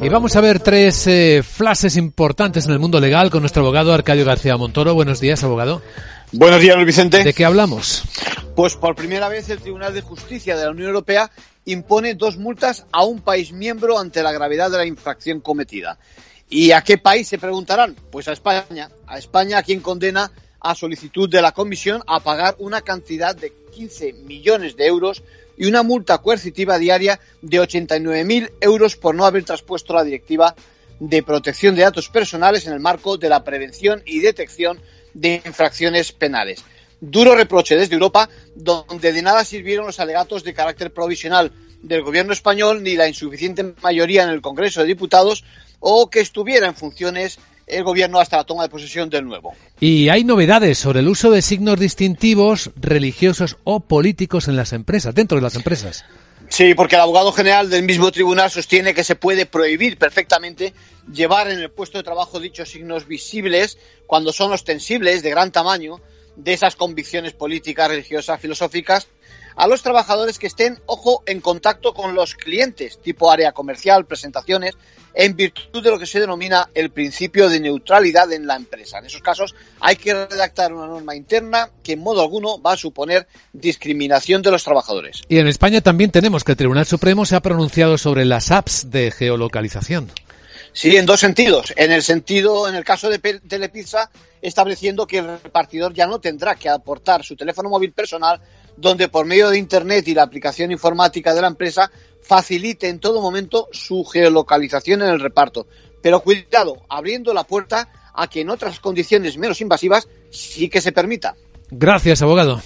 Y vamos a ver tres eh, flashes importantes en el mundo legal con nuestro abogado Arcadio García Montoro. Buenos días, abogado. Buenos días, Luis Vicente. ¿De qué hablamos? Pues por primera vez el Tribunal de Justicia de la Unión Europea impone dos multas a un país miembro ante la gravedad de la infracción cometida. ¿Y a qué país se preguntarán? Pues a España. A España, a quien condena a solicitud de la Comisión a pagar una cantidad de 15 millones de euros y una multa coercitiva diaria de 89.000 euros por no haber traspuesto la directiva de protección de datos personales en el marco de la prevención y detección de infracciones penales. Duro reproche desde Europa, donde de nada sirvieron los alegatos de carácter provisional del gobierno español ni la insuficiente mayoría en el Congreso de Diputados o que estuviera en funciones el gobierno hasta la toma de posesión del nuevo. Y hay novedades sobre el uso de signos distintivos religiosos o políticos en las empresas, dentro de las empresas. Sí, porque el abogado general del mismo tribunal sostiene que se puede prohibir perfectamente llevar en el puesto de trabajo dichos signos visibles cuando son ostensibles de gran tamaño de esas convicciones políticas, religiosas, filosóficas, a los trabajadores que estén, ojo, en contacto con los clientes, tipo área comercial, presentaciones, en virtud de lo que se denomina el principio de neutralidad en la empresa. En esos casos hay que redactar una norma interna que en modo alguno va a suponer discriminación de los trabajadores. Y en España también tenemos que el Tribunal Supremo se ha pronunciado sobre las apps de geolocalización. Sí, en dos sentidos. En el sentido, en el caso de Telepizza, estableciendo que el repartidor ya no tendrá que aportar su teléfono móvil personal, donde por medio de Internet y la aplicación informática de la empresa facilite en todo momento su geolocalización en el reparto. Pero cuidado, abriendo la puerta a que en otras condiciones menos invasivas sí que se permita. Gracias, abogado.